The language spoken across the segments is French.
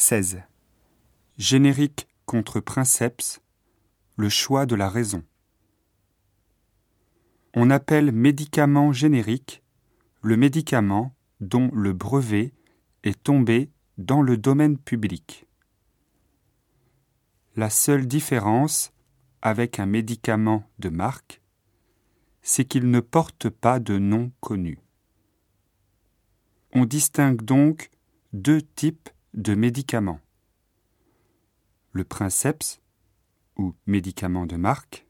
16. Générique contre princeps, le choix de la raison. On appelle médicament générique le médicament dont le brevet est tombé dans le domaine public. La seule différence avec un médicament de marque, c'est qu'il ne porte pas de nom connu. On distingue donc deux types de médicaments. Le princeps, ou médicament de marque,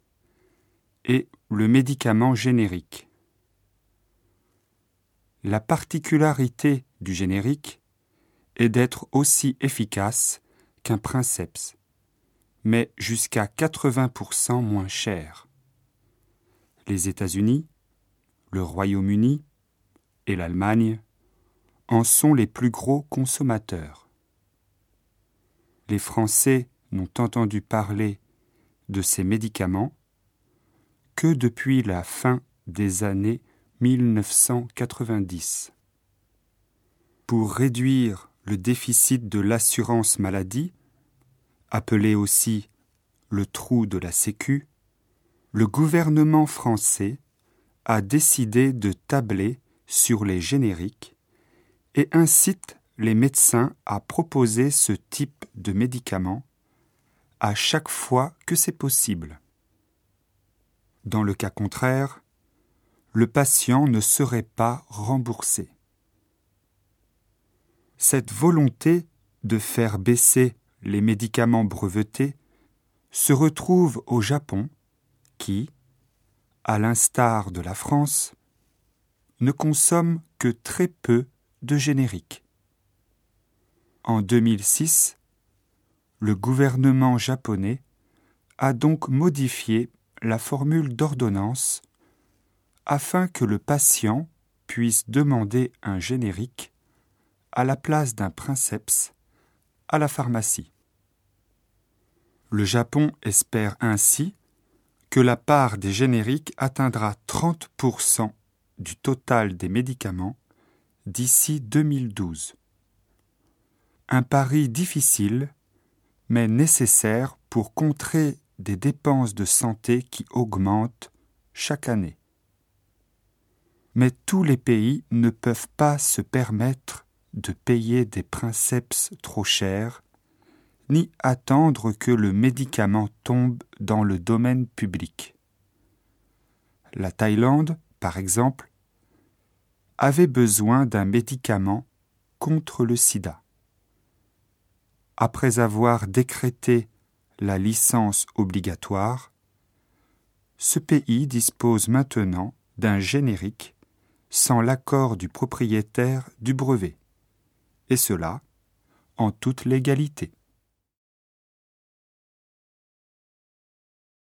et le médicament générique. La particularité du générique est d'être aussi efficace qu'un princeps, mais jusqu'à 80% moins cher. Les États-Unis, le Royaume-Uni et l'Allemagne en sont les plus gros consommateurs. Les Français n'ont entendu parler de ces médicaments que depuis la fin des années 1990. Pour réduire le déficit de l'assurance maladie, appelé aussi le trou de la Sécu, le gouvernement français a décidé de tabler sur les génériques et incite les médecins à proposer ce type de médicament à chaque fois que c'est possible. Dans le cas contraire, le patient ne serait pas remboursé. Cette volonté de faire baisser les médicaments brevetés se retrouve au Japon qui, à l'instar de la France, ne consomme que très peu de génériques. En 2006, le gouvernement japonais a donc modifié la formule d'ordonnance afin que le patient puisse demander un générique à la place d'un princeps à la pharmacie. Le Japon espère ainsi que la part des génériques atteindra 30% du total des médicaments d'ici 2012. Un pari difficile mais nécessaire pour contrer des dépenses de santé qui augmentent chaque année. Mais tous les pays ne peuvent pas se permettre de payer des princeps trop chers, ni attendre que le médicament tombe dans le domaine public. La Thaïlande, par exemple, avait besoin d'un médicament contre le sida après avoir décrété la licence obligatoire, ce pays dispose maintenant d'un générique sans l'accord du propriétaire du brevet, et cela en toute légalité.